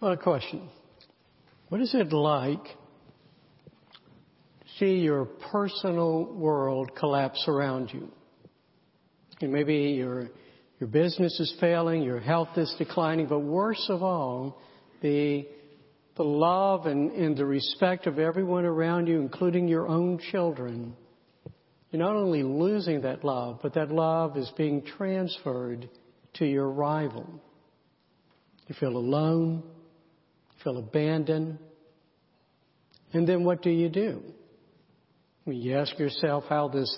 Well, a question. What is it like to see your personal world collapse around you? And maybe your, your business is failing, your health is declining, but worse of all, the, the love and, and the respect of everyone around you, including your own children, you're not only losing that love, but that love is being transferred to your rival. You feel alone, feel abandoned. And then what do you do? You ask yourself how this,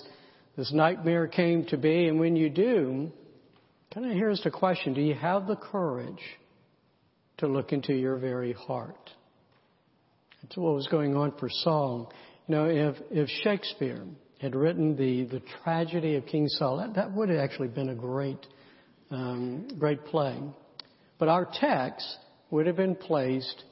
this nightmare came to be, and when you do, kind of here's the question, do you have the courage to look into your very heart? That's what was going on for Saul. You know, if, if Shakespeare had written the, the tragedy of King Saul, that, that would have actually been a great, um, great play. But our text would have been placed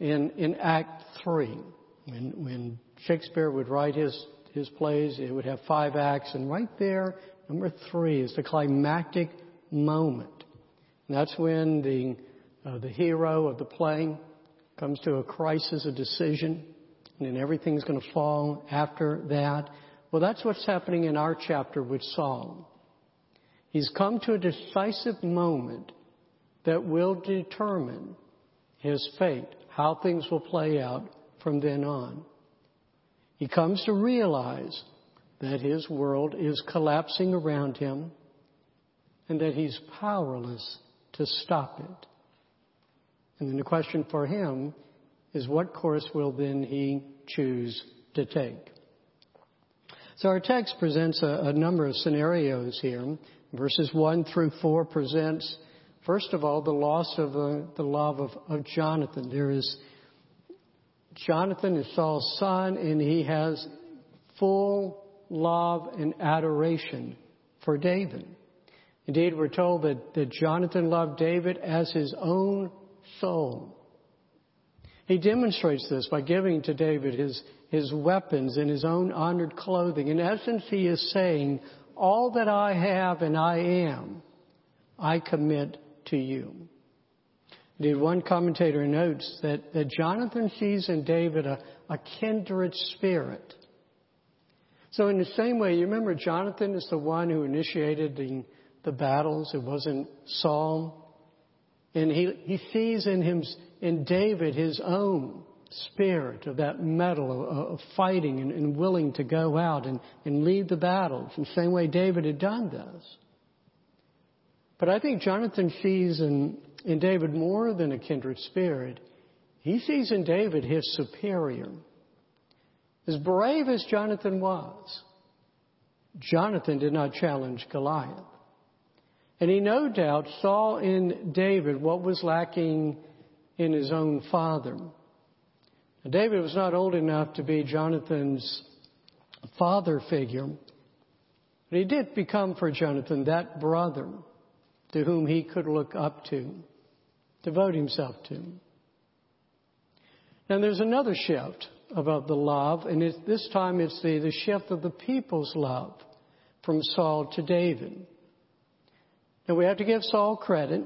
in, in Act 3. When, when Shakespeare would write his, his plays, it would have five acts, and right there, number three is the climactic moment. And that's when the, uh, the hero of the play comes to a crisis, a decision, and then everything's going to fall after that. Well, that's what's happening in our chapter with Saul. He's come to a decisive moment that will determine his fate, how things will play out from then on. He comes to realize that his world is collapsing around him and that he's powerless to stop it. And then the question for him is what course will then he choose to take? So our text presents a, a number of scenarios here. Verses 1 through 4 presents First of all, the loss of uh, the love of, of Jonathan. There is Jonathan is Saul's son, and he has full love and adoration for David. Indeed, we're told that, that Jonathan loved David as his own soul. He demonstrates this by giving to David his, his weapons and his own honored clothing. In essence, he is saying, All that I have and I am, I commit to you. Indeed, one commentator notes that, that Jonathan sees in David a, a kindred spirit. So in the same way, you remember Jonathan is the one who initiated the, the battles. It wasn't Saul. And he, he sees in him, in David, his own spirit of that mettle of, of fighting and, and, willing to go out and, and lead the battles. In the same way David had done this. But I think Jonathan sees in, in David more than a kindred spirit. He sees in David his superior. As brave as Jonathan was, Jonathan did not challenge Goliath. And he no doubt saw in David what was lacking in his own father. Now, David was not old enough to be Jonathan's father figure, but he did become for Jonathan that brother to whom he could look up to, devote himself to. Now there's another shift about the love, and this time it's the, the shift of the people's love from Saul to David. Now we have to give Saul credit.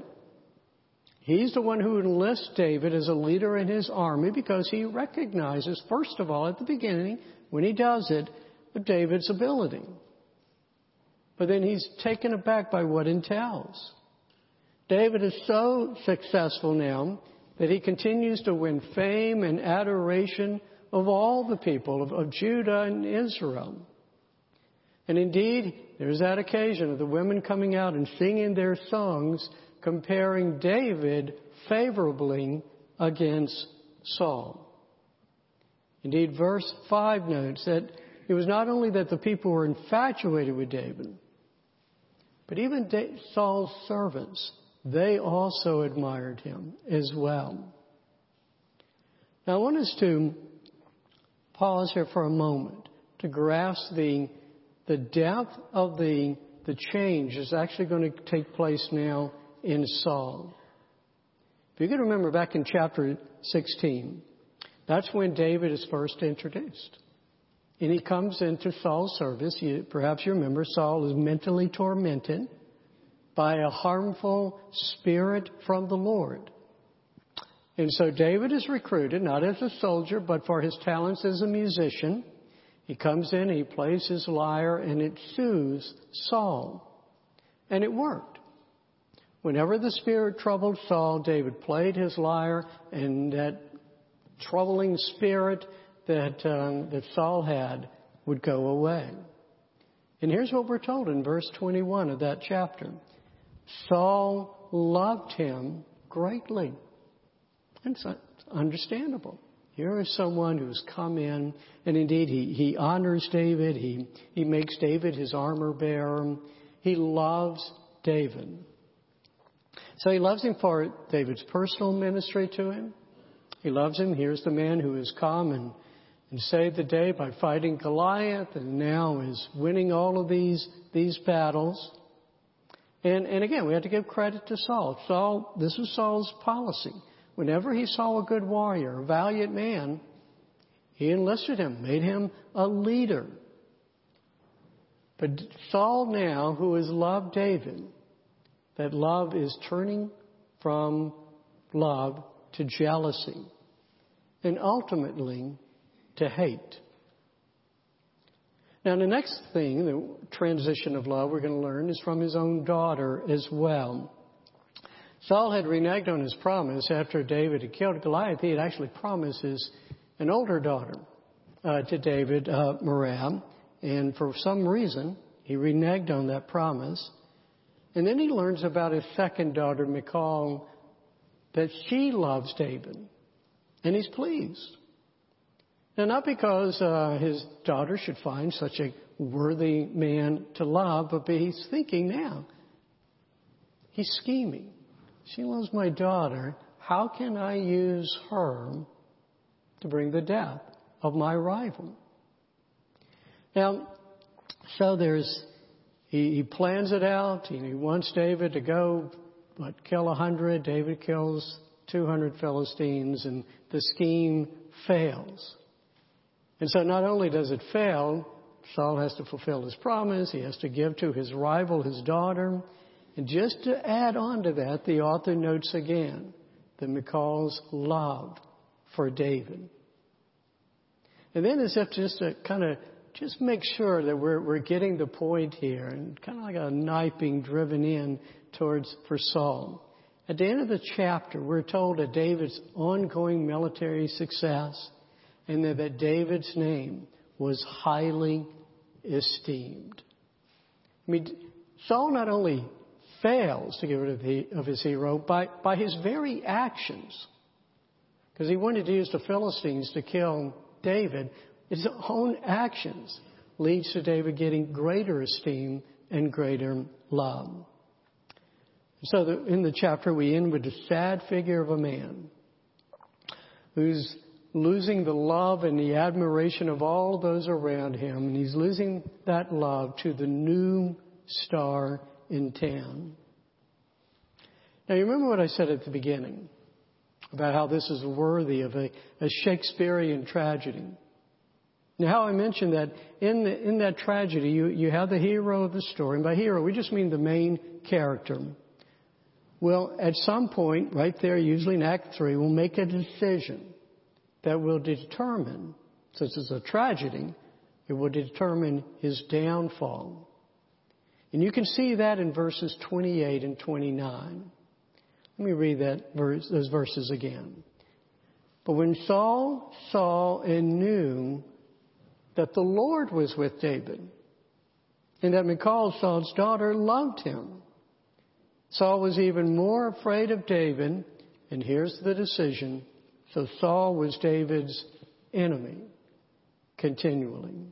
He's the one who enlists David as a leader in his army because he recognizes, first of all, at the beginning, when he does it, David's ability. But then he's taken aback by what entails. David is so successful now that he continues to win fame and adoration of all the people of, of Judah and Israel. And indeed, there's that occasion of the women coming out and singing their songs comparing David favorably against Saul. Indeed, verse 5 notes that it was not only that the people were infatuated with David, but even Saul's servants they also admired him as well. Now I want us to pause here for a moment to grasp the, the depth of the, the change that's actually going to take place now in Saul. If you can remember back in chapter 16, that's when David is first introduced. And he comes into Saul's service. You, perhaps you remember Saul is mentally tormented by a harmful spirit from the Lord. And so David is recruited, not as a soldier, but for his talents as a musician. He comes in, he plays his lyre, and it soothes Saul. And it worked. Whenever the spirit troubled Saul, David played his lyre, and that troubling spirit that, um, that Saul had would go away. And here's what we're told in verse 21 of that chapter Saul loved him greatly. And it's understandable. Here is someone who's come in, and indeed he, he honors David. He, he makes David his armor bearer. He loves David. So he loves him for David's personal ministry to him. He loves him. Here's the man who has come and, and saved the day by fighting Goliath and now is winning all of these, these battles. And, and again, we have to give credit to Saul. Saul, this was Saul's policy. Whenever he saw a good warrior, a valiant man, he enlisted him, made him a leader. But Saul now, who has loved David, that love is turning from love to jealousy and ultimately to hate. Now, the next thing, the transition of love we're going to learn is from his own daughter as well. Saul had reneged on his promise after David had killed Goliath. He had actually promised an older daughter uh, to David, uh, and for some reason he reneged on that promise. And then he learns about his second daughter, Michal, that she loves David, and he's pleased. Now, not because uh, his daughter should find such a worthy man to love, but he's thinking now. He's scheming. She loves my daughter. How can I use her to bring the death of my rival? Now, so there's, he, he plans it out. He, he wants David to go, but kill a hundred. David kills 200 Philistines and the scheme fails. And so not only does it fail, Saul has to fulfill his promise. He has to give to his rival his daughter. And just to add on to that, the author notes again the Michal's love for David. And then if just to kind of just make sure that we're, we're getting the point here and kind of like a knife being driven in towards for Saul. At the end of the chapter, we're told of David's ongoing military success and that, David's name was highly esteemed. I mean, Saul not only fails to get rid of, the, of his hero by, by his very actions. Because he wanted to use the Philistines to kill David. His own actions leads to David getting greater esteem and greater love. So the, in the chapter we end with the sad figure of a man who's losing the love and the admiration of all those around him, and he's losing that love to the new star in town. Now, you remember what I said at the beginning about how this is worthy of a, a Shakespearean tragedy. Now, how I mentioned that in, the, in that tragedy, you, you have the hero of the story. And by hero, we just mean the main character. Well, at some point, right there, usually in Act 3, we'll make a decision that will determine, since it's a tragedy, it will determine his downfall. And you can see that in verses 28 and 29. Let me read that verse, those verses again. But when Saul saw and knew that the Lord was with David, and that Michal, Saul's daughter, loved him, Saul was even more afraid of David, and here's the decision. So Saul was David's enemy continually.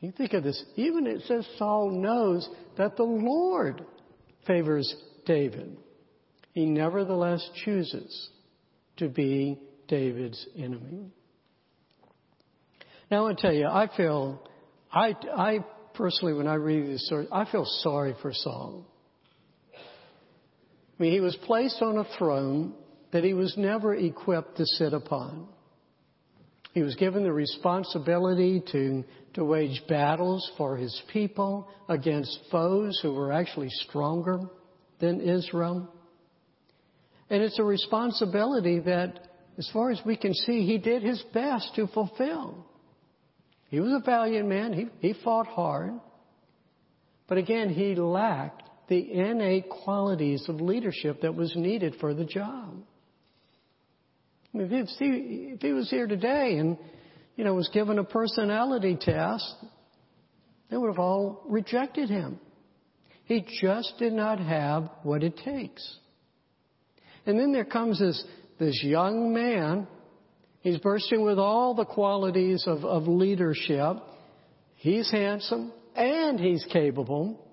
You think of this. Even it says Saul knows that the Lord favors David. He nevertheless chooses to be David's enemy. Now I want to tell you, I feel, I, I personally, when I read this story, I feel sorry for Saul. I mean, he was placed on a throne that he was never equipped to sit upon. He was given the responsibility to, to wage battles for his people against foes who were actually stronger than Israel. And it's a responsibility that, as far as we can see, he did his best to fulfill. He was a valiant man. He, he fought hard. But again, he lacked the innate qualities of leadership that was needed for the job. I mean, if, he, if he was here today and, you know, was given a personality test, they would have all rejected him. He just did not have what it takes. And then there comes this, this young man. He's bursting with all the qualities of, of leadership. He's handsome and he's capable.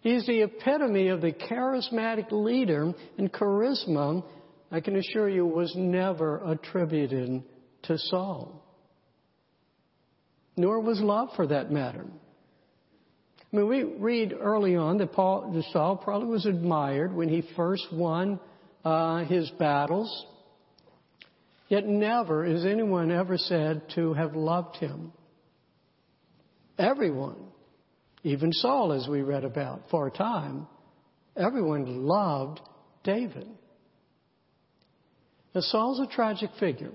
He's the epitome of the charismatic leader and charisma, I can assure you, was never attributed to Saul. Nor was love for that matter. I mean, we read early on that Paul, that Saul probably was admired when he first won uh, his battles. Yet never is anyone ever said to have loved him. Everyone, even Saul, as we read about for a time, everyone loved David. Now, Saul's a tragic figure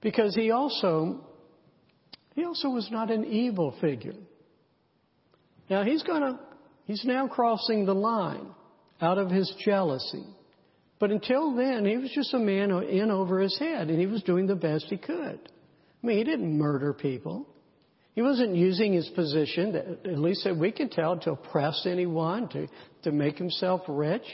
because he also he also was not an evil figure. Now he's gonna he's now crossing the line out of his jealousy. But until then, he was just a man in over his head, and he was doing the best he could. I mean, he didn't murder people. He wasn't using his position, at least that we can tell, to oppress anyone, to, to make himself rich.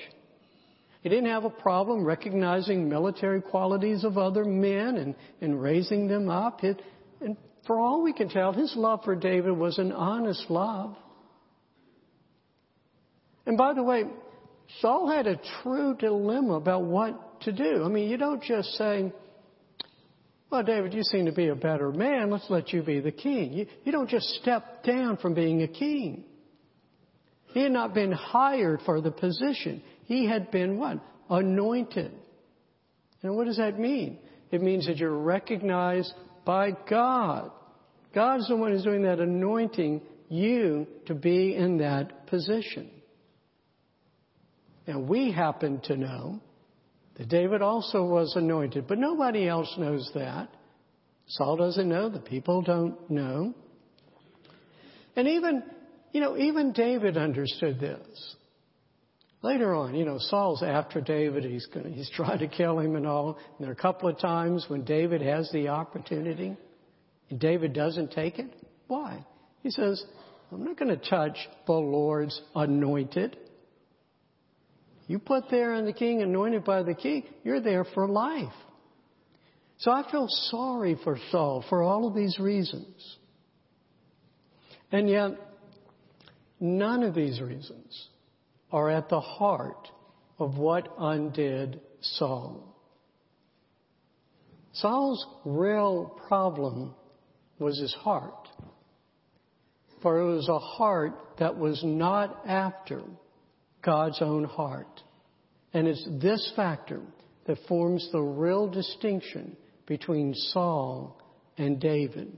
He didn't have a problem recognizing military qualities of other men and, and raising them up. It, and for all we can tell, his love for David was an honest love. And by the way, Saul had a true dilemma about what to do. I mean, you don't just say, well, David, you seem to be a better man. Let's let you be the king. You, you don't just step down from being a king. He had not been hired for the position. He had been what? Anointed. And what does that mean? It means that you're recognized by God. God's the one who's doing that anointing you to be in that position. And we happen to know that David also was anointed, but nobody else knows that. Saul doesn't know, the people don't know. And even, you know, even David understood this. Later on, you know, Saul's after David, he's going he's trying to kill him and all. And there are a couple of times when David has the opportunity and David doesn't take it. Why? He says, I'm not going to touch the Lord's anointed. You put there in the king, anointed by the king, you're there for life. So I feel sorry for Saul for all of these reasons. And yet, none of these reasons are at the heart of what undid Saul. Saul's real problem was his heart. For it was a heart that was not after God's own heart. And it's this factor that forms the real distinction between Saul and David.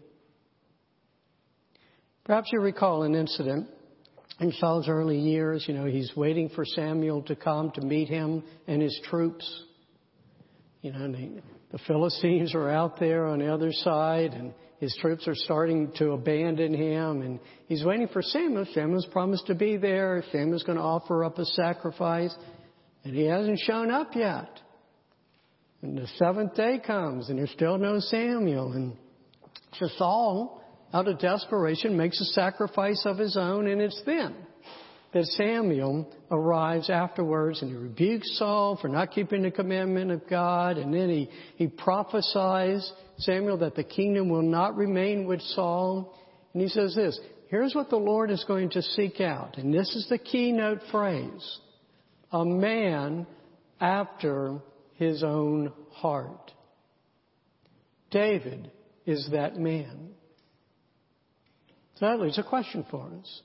Perhaps you recall an incident in Saul's early years. You know, he's waiting for Samuel to come to meet him and his troops. You know, the, the Philistines are out there on the other side, and his troops are starting to abandon him, and he's waiting for Samuel. Samuel's promised to be there. Samuel's going to offer up a sacrifice, and he hasn't shown up yet. And the seventh day comes, and there's still no Samuel. And so Saul, out of desperation, makes a sacrifice of his own, and it's then that Samuel arrives afterwards and he rebukes Saul for not keeping the commandment of God, and then he, he prophesies Samuel that the kingdom will not remain with Saul. And he says this, here's what the Lord is going to seek out. And this is the keynote phrase. A man after his own heart. David is that man. So that leaves a question for us.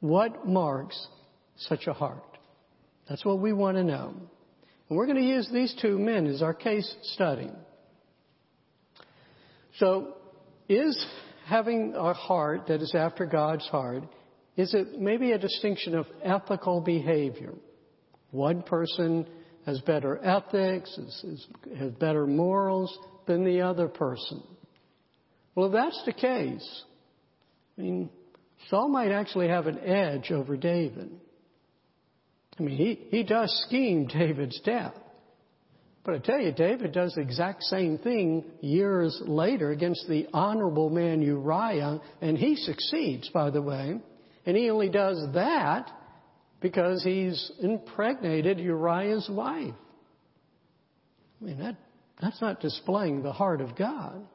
What marks such a heart? That's what we want to know. And we're going to use these two men as our case study. So, is having a heart that is after God's heart, is it maybe a distinction of ethical behavior? One person has better ethics, has better morals than the other person. Well, if that's the case, I mean, Saul might actually have an edge over David. I mean, he, he does scheme David's death. But I tell you, David does the exact same thing years later against the honorable man Uriah, and he succeeds, by the way. And he only does that because he's impregnated Uriah's wife. I mean, that, that's not displaying the heart of God.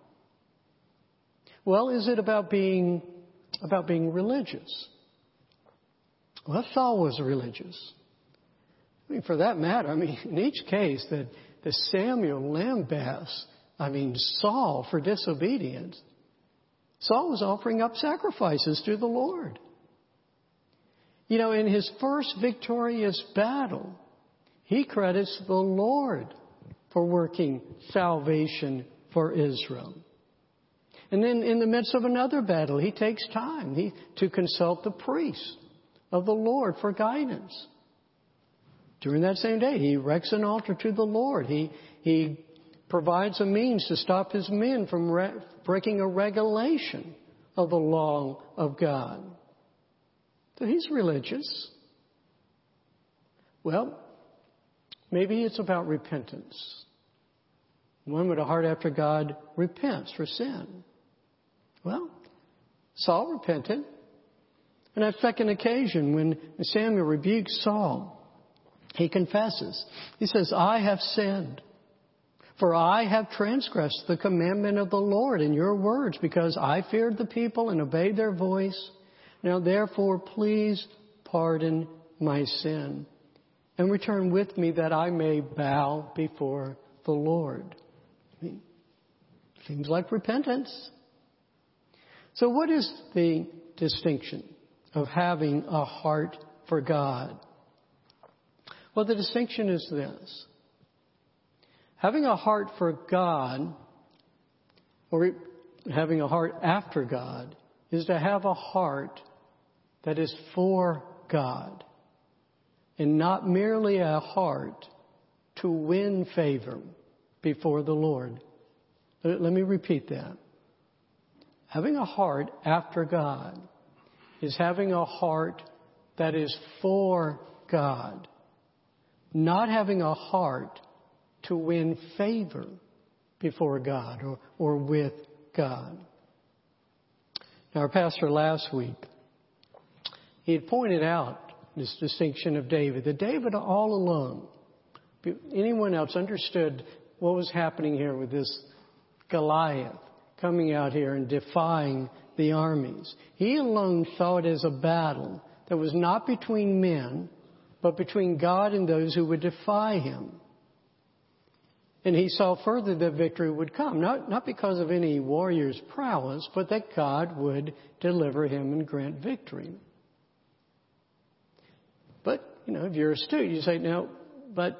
Well, is it about being, about being religious? Well, Saul was religious. I mean, for that matter, I mean, in each case that, the Samuel lambasts, I mean, Saul for disobedience, Saul was offering up sacrifices to the Lord. You know, in his first victorious battle, he credits the Lord for working salvation for Israel. And then in the midst of another battle, he takes time he, to consult the priest of the Lord for guidance. During that same day, he erects an altar to the Lord. He, he provides a means to stop his men from re- breaking a regulation of the law of God. So he's religious. Well, maybe it's about repentance. One with a heart after God repents for sin. Well, Saul repented. And that second occasion when Samuel rebukes Saul, he confesses. He says, I have sinned. For I have transgressed the commandment of the Lord in your words because I feared the people and obeyed their voice. Now therefore, please pardon my sin and return with me that I may bow before the Lord. I mean, seems like repentance. So what is the distinction of having a heart for God? Well, the distinction is this. Having a heart for God, or having a heart after God, is to have a heart that is for God and not merely a heart to win favor before the Lord. Let me repeat that. Having a heart after God is having a heart that is for God, not having a heart to win favor before God or, or with God. Now, our pastor last week he had pointed out this distinction of David, that David all alone, anyone else understood what was happening here with this Goliath coming out here and defying the armies. He alone saw it as a battle that was not between men, but between God and those who would defy him. And he saw further that victory would come, not, not because of any warrior's prowess, but that God would deliver him and grant victory. But, you know, if you're astute, you say, no, but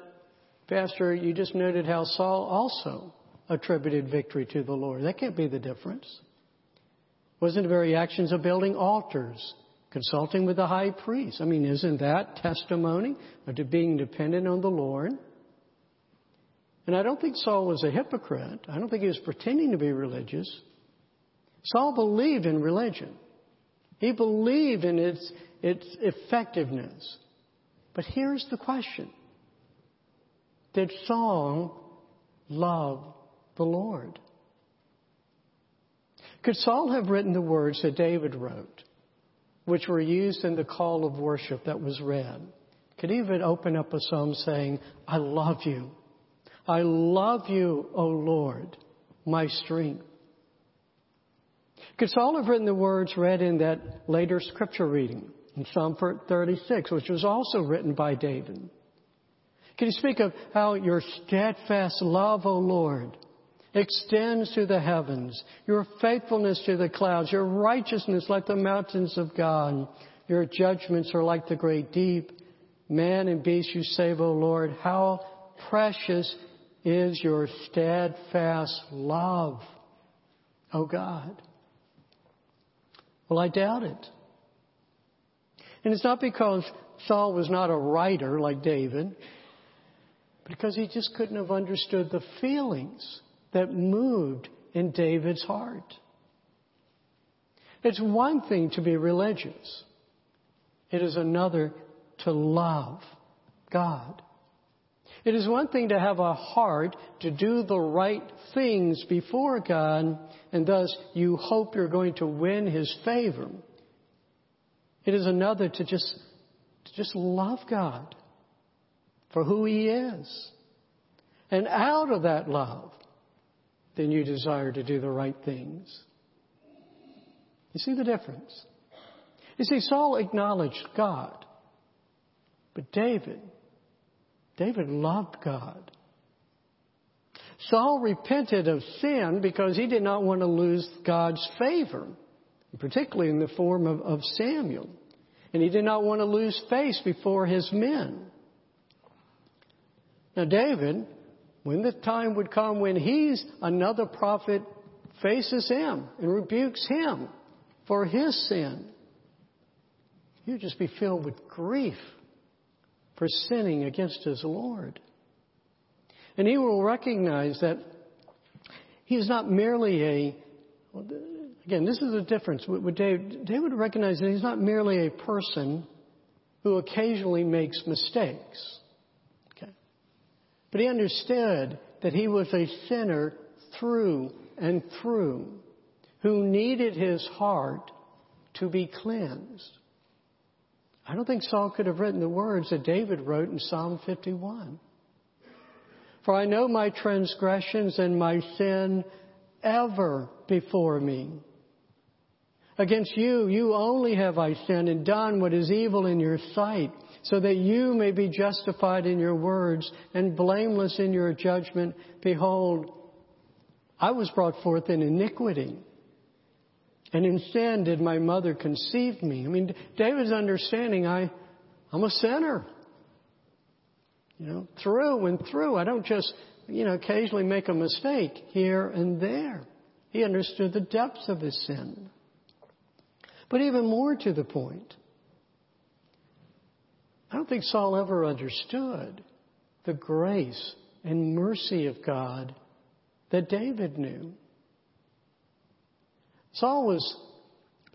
Pastor, you just noted how Saul also attributed victory to the Lord. That can't be the difference. Wasn't the very actions of building altars, consulting with the high priest? I mean, isn't that testimony to being dependent on the Lord? And I don't think Saul was a hypocrite. I don't think he was pretending to be religious. Saul believed in religion. He believed in its, its effectiveness. But here's the question. Did Saul love the Lord? Could Saul have written the words that David wrote, which were used in the call of worship that was read? Could he even open up a psalm saying, I love you. I love you, O Lord, my strength. Could Saul have written the words read in that later scripture reading? in Psalm 36, which was also written by David. Can you speak of how your steadfast love, O Lord, extends to the heavens, your faithfulness to the clouds, your righteousness like the mountains of God, your judgments are like the great deep. Man and beast you save, O Lord. How precious is your steadfast love, O God. Well, I doubt it. And it's not because Saul was not a writer like David, because he just couldn't have understood the feelings that moved in David's heart. It's one thing to be religious. It is another to love God. It is one thing to have a heart to do the right things before God, and thus you hope you're going to win His favor. It is another to just, to just love God for who He is. And out of that love, then you desire to do the right things. You see the difference? You see, Saul acknowledged God, but David, David loved God. Saul repented of sin because he did not want to lose God's favor, particularly in the form of, of Samuel. And he did not want to lose face before his men. Now, David, when the time would come when he's another prophet faces him and rebukes him for his sin, he'd just be filled with grief for sinning against his Lord. And he will recognize that he is not merely a, again, this is the difference with David. David recognized that he's not merely a person who occasionally makes mistakes. But he understood that he was a sinner through and through who needed his heart to be cleansed. I don't think Saul could have written the words that David wrote in Psalm 51. For I know my transgressions and my sin ever before me. Against you, you only have I sinned and done what is evil in your sight, so that you may be justified in your words and blameless in your judgment. Behold, I was brought forth in iniquity. And in sin did my mother conceive me. I mean, David's understanding, I, I'm a sinner. You know, through and through. I don't just, you know, occasionally make a mistake here and there. He understood the depths of his sin. But even more to the point, I don't think Saul ever understood the grace and mercy of God that David knew. Saul was,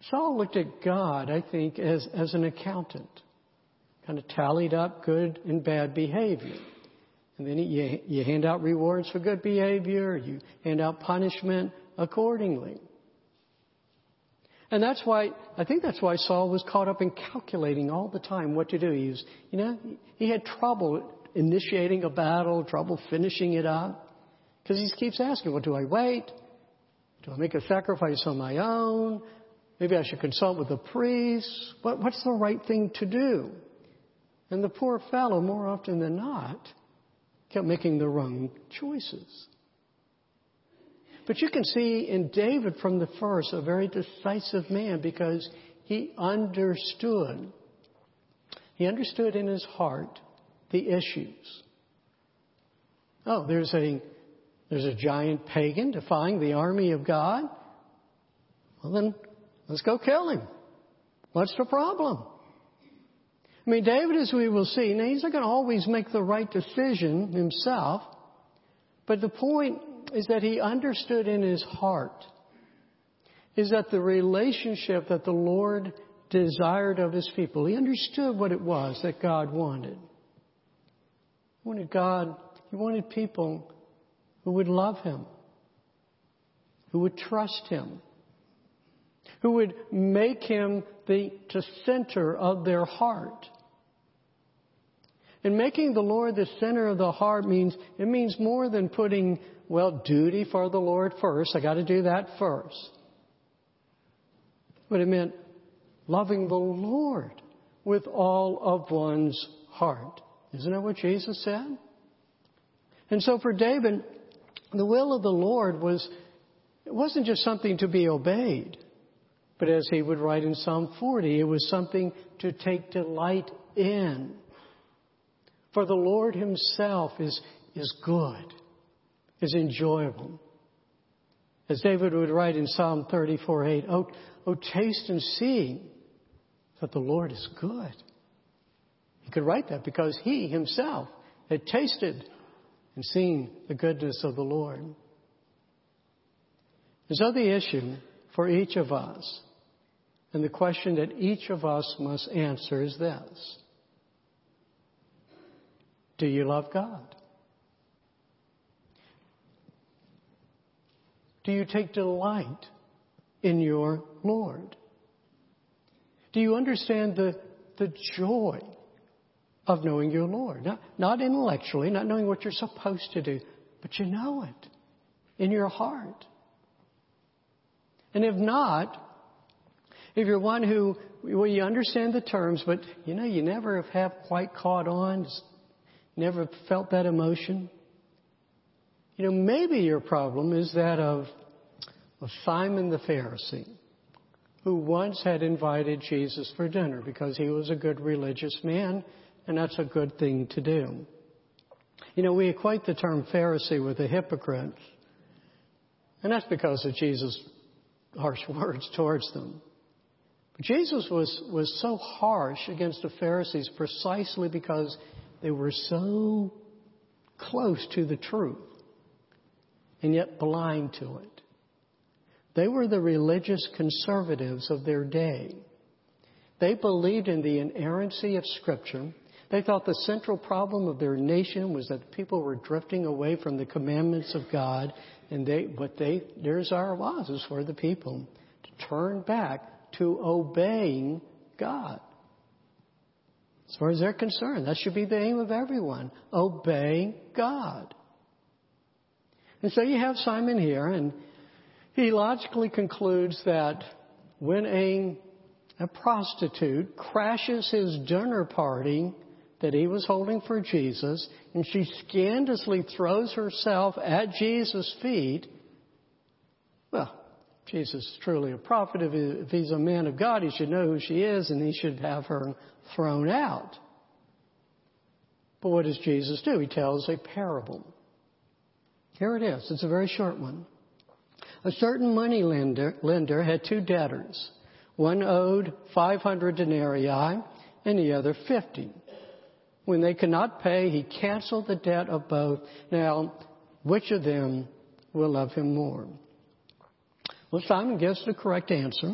Saul looked at God, I think, as, as an accountant kind of tallied up good and bad behavior. And then you, you hand out rewards for good behavior, you hand out punishment accordingly. And that's why, I think that's why Saul was caught up in calculating all the time what to do. He was, you know, he had trouble initiating a battle, trouble finishing it up. Because he keeps asking, well, do I wait? Do I make a sacrifice on my own? Maybe I should consult with the priest. What, what's the right thing to do? And the poor fellow, more often than not, kept making the wrong choices. But you can see in David from the first a very decisive man because he understood. He understood in his heart the issues. Oh, there's a, there's a giant pagan defying the army of God. Well, then let's go kill him. What's the problem? I mean, David, as we will see, now he's not going to always make the right decision himself, but the point is that he understood in his heart is that the relationship that the Lord desired of his people, he understood what it was that God wanted. He wanted God, he wanted people who would love him, who would trust him, who would make him the, the center of their heart. And making the Lord the center of the heart means, it means more than putting, well, duty for the Lord first. I gotta do that first. But it meant loving the Lord with all of one's heart. Isn't that what Jesus said? And so for David, the will of the Lord was, it wasn't just something to be obeyed. But as he would write in Psalm 40, it was something to take delight in. For the Lord Himself is, is good, is enjoyable. As David would write in Psalm 34 8, oh, taste and see that the Lord is good. He could write that because he himself had tasted and seen the goodness of the Lord. And so the issue for each of us, and the question that each of us must answer is this. Do you love God? Do you take delight in your Lord? Do you understand the, the joy of knowing your Lord? Not, not intellectually, not knowing what you're supposed to do, but you know it in your heart. And if not, if you're one who, well, you understand the terms, but you know, you never have quite caught on, never felt that emotion, you know, maybe your problem is that of, of Simon the Pharisee, who once had invited Jesus for dinner because he was a good religious man, and that's a good thing to do. You know, we equate the term Pharisee with a hypocrite, and that's because of Jesus' harsh words towards them. But Jesus was, was so harsh against the Pharisees precisely because they were so close to the truth and yet blind to it. They were the religious conservatives of their day. They believed in the inerrancy of Scripture. They thought the central problem of their nation was that people were drifting away from the commandments of God, and they, what they, their desire was, is for the people to turn back to obeying God. As far as they're concerned, that should be the aim of everyone. Obey God. And so you have Simon here, and he logically concludes that when a, a prostitute crashes his dinner party that he was holding for Jesus, and she scandalously throws herself at Jesus' feet, well, Jesus is truly a prophet. If he's a man of God, he should know who she is, and he should have her thrown out. But what does Jesus do? He tells a parable. Here it is. It's a very short one. A certain money lender, lender had two debtors. One owed 500 denarii and the other 50. When they could not pay, he canceled the debt of both. Now, which of them will love him more? Well, Simon gives the correct answer.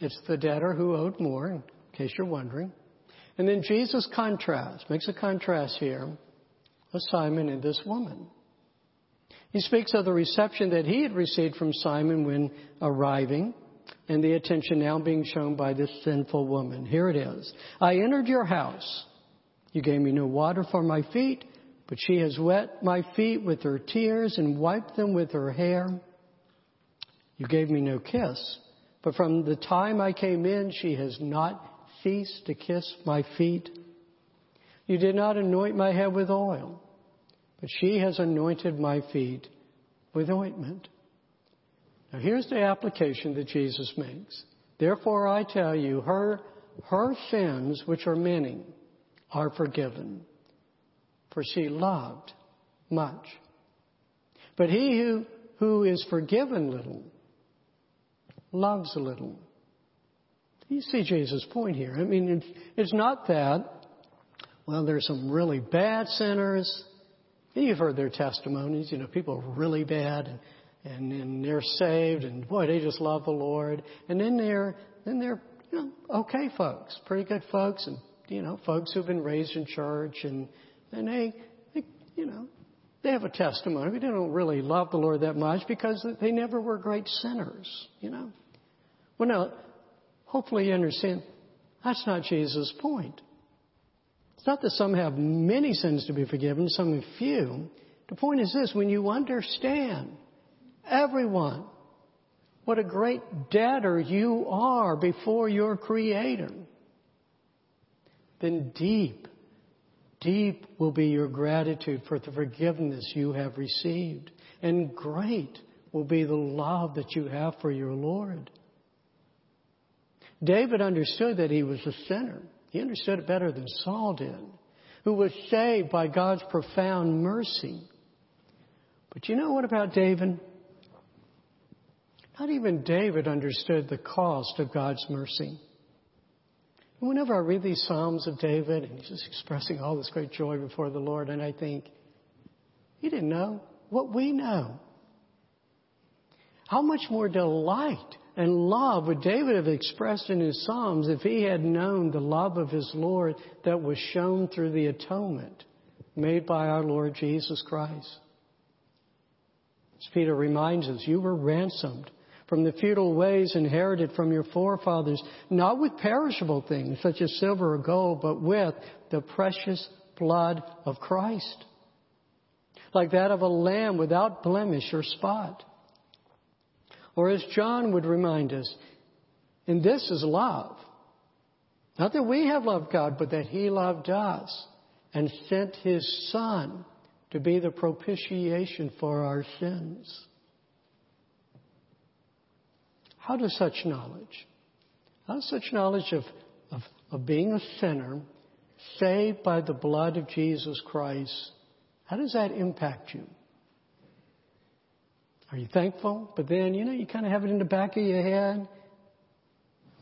It's the debtor who owed more, in case you're wondering. And then Jesus contrasts, makes a contrast here of Simon and this woman. He speaks of the reception that he had received from Simon when arriving and the attention now being shown by this sinful woman. Here it is. I entered your house. You gave me no water for my feet, but she has wet my feet with her tears and wiped them with her hair. You gave me no kiss, but from the time I came in, she has not ceased to kiss my feet. You did not anoint my head with oil but she has anointed my feet with ointment. Now here's the application that Jesus makes. Therefore I tell you, her, her sins, which are many, are forgiven. For she loved much. But he who, who is forgiven little, loves a little. Do you see Jesus' point here. I mean, it's, not that, well, there's some really bad sinners You've heard their testimonies. You know, people are really bad and, and, and they're saved and boy, they just love the Lord. And then they're, then they're, you know, okay folks, pretty good folks and, you know, folks who've been raised in church and, and they, they you know, they have a testimony. They don't really love the Lord that much because they never were great sinners, you know. Well, now, hopefully you understand that's not Jesus' point. It's not that some have many sins to be forgiven, some have few. The point is this when you understand, everyone, what a great debtor you are before your Creator, then deep, deep will be your gratitude for the forgiveness you have received. And great will be the love that you have for your Lord. David understood that he was a sinner. He understood it better than Saul did, who was saved by God's profound mercy. But you know what about David? Not even David understood the cost of God's mercy. Whenever I read these Psalms of David, and he's just expressing all this great joy before the Lord, and I think, He didn't know what we know. How much more delight and love would David have expressed in his Psalms if he had known the love of his Lord that was shown through the atonement made by our Lord Jesus Christ? As Peter reminds us, you were ransomed from the futile ways inherited from your forefathers, not with perishable things such as silver or gold, but with the precious blood of Christ, like that of a lamb without blemish or spot. Or as John would remind us, and this is love. Not that we have loved God, but that He loved us and sent His Son to be the propitiation for our sins. How does such knowledge, how does such knowledge of, of, of being a sinner, saved by the blood of Jesus Christ, how does that impact you? Are you thankful? But then, you know, you kind of have it in the back of your head.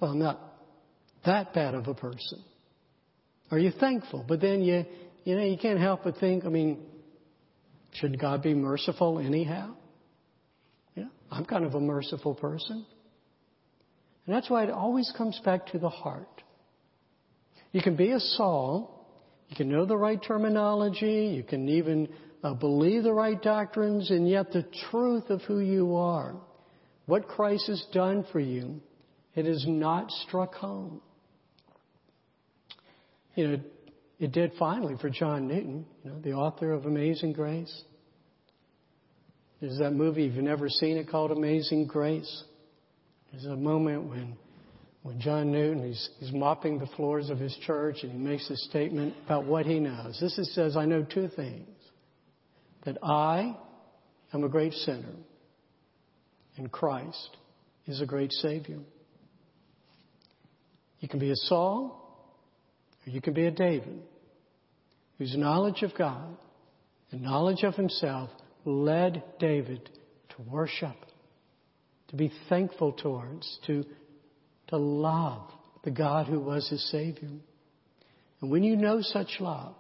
Well, I'm not that bad of a person. Are you thankful? But then you, you know, you can't help but think, I mean, should God be merciful anyhow? Yeah, I'm kind of a merciful person. And that's why it always comes back to the heart. You can be a Saul, you can know the right terminology, you can even uh, believe the right doctrines, and yet the truth of who you are, what Christ has done for you, it has not struck home. You know, it did finally for John Newton, you know, the author of Amazing Grace. There's that movie, if you've never seen it, called Amazing Grace. There's a moment when, when John Newton, he's, he's mopping the floors of his church and he makes a statement about what he knows. This is, says, I know two things. That I am a great sinner and Christ is a great Savior. You can be a Saul or you can be a David whose knowledge of God and knowledge of himself led David to worship to be thankful towards, to, to love the God who was his Savior. And when you know such love,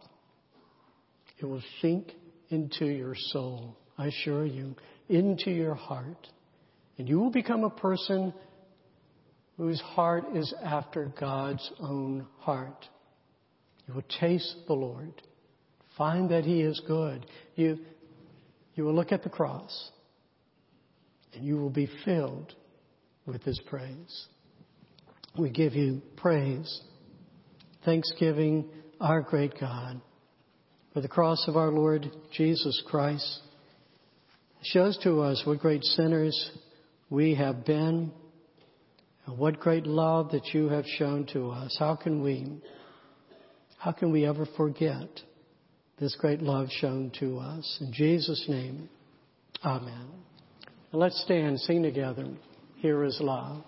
it will sink into your soul, I assure you, into your heart. And you will become a person whose heart is after God's own heart. You will taste the Lord, find that He is good. You, you will look at the cross and you will be filled with His praise. We give you praise, thanksgiving, our great God, for the cross of our Lord Jesus Christ shows to us what great sinners we have been and what great love that you have shown to us. How can we, how can we ever forget this great love shown to us? In Jesus' name, Amen. Let's stand, sing together. Here is love.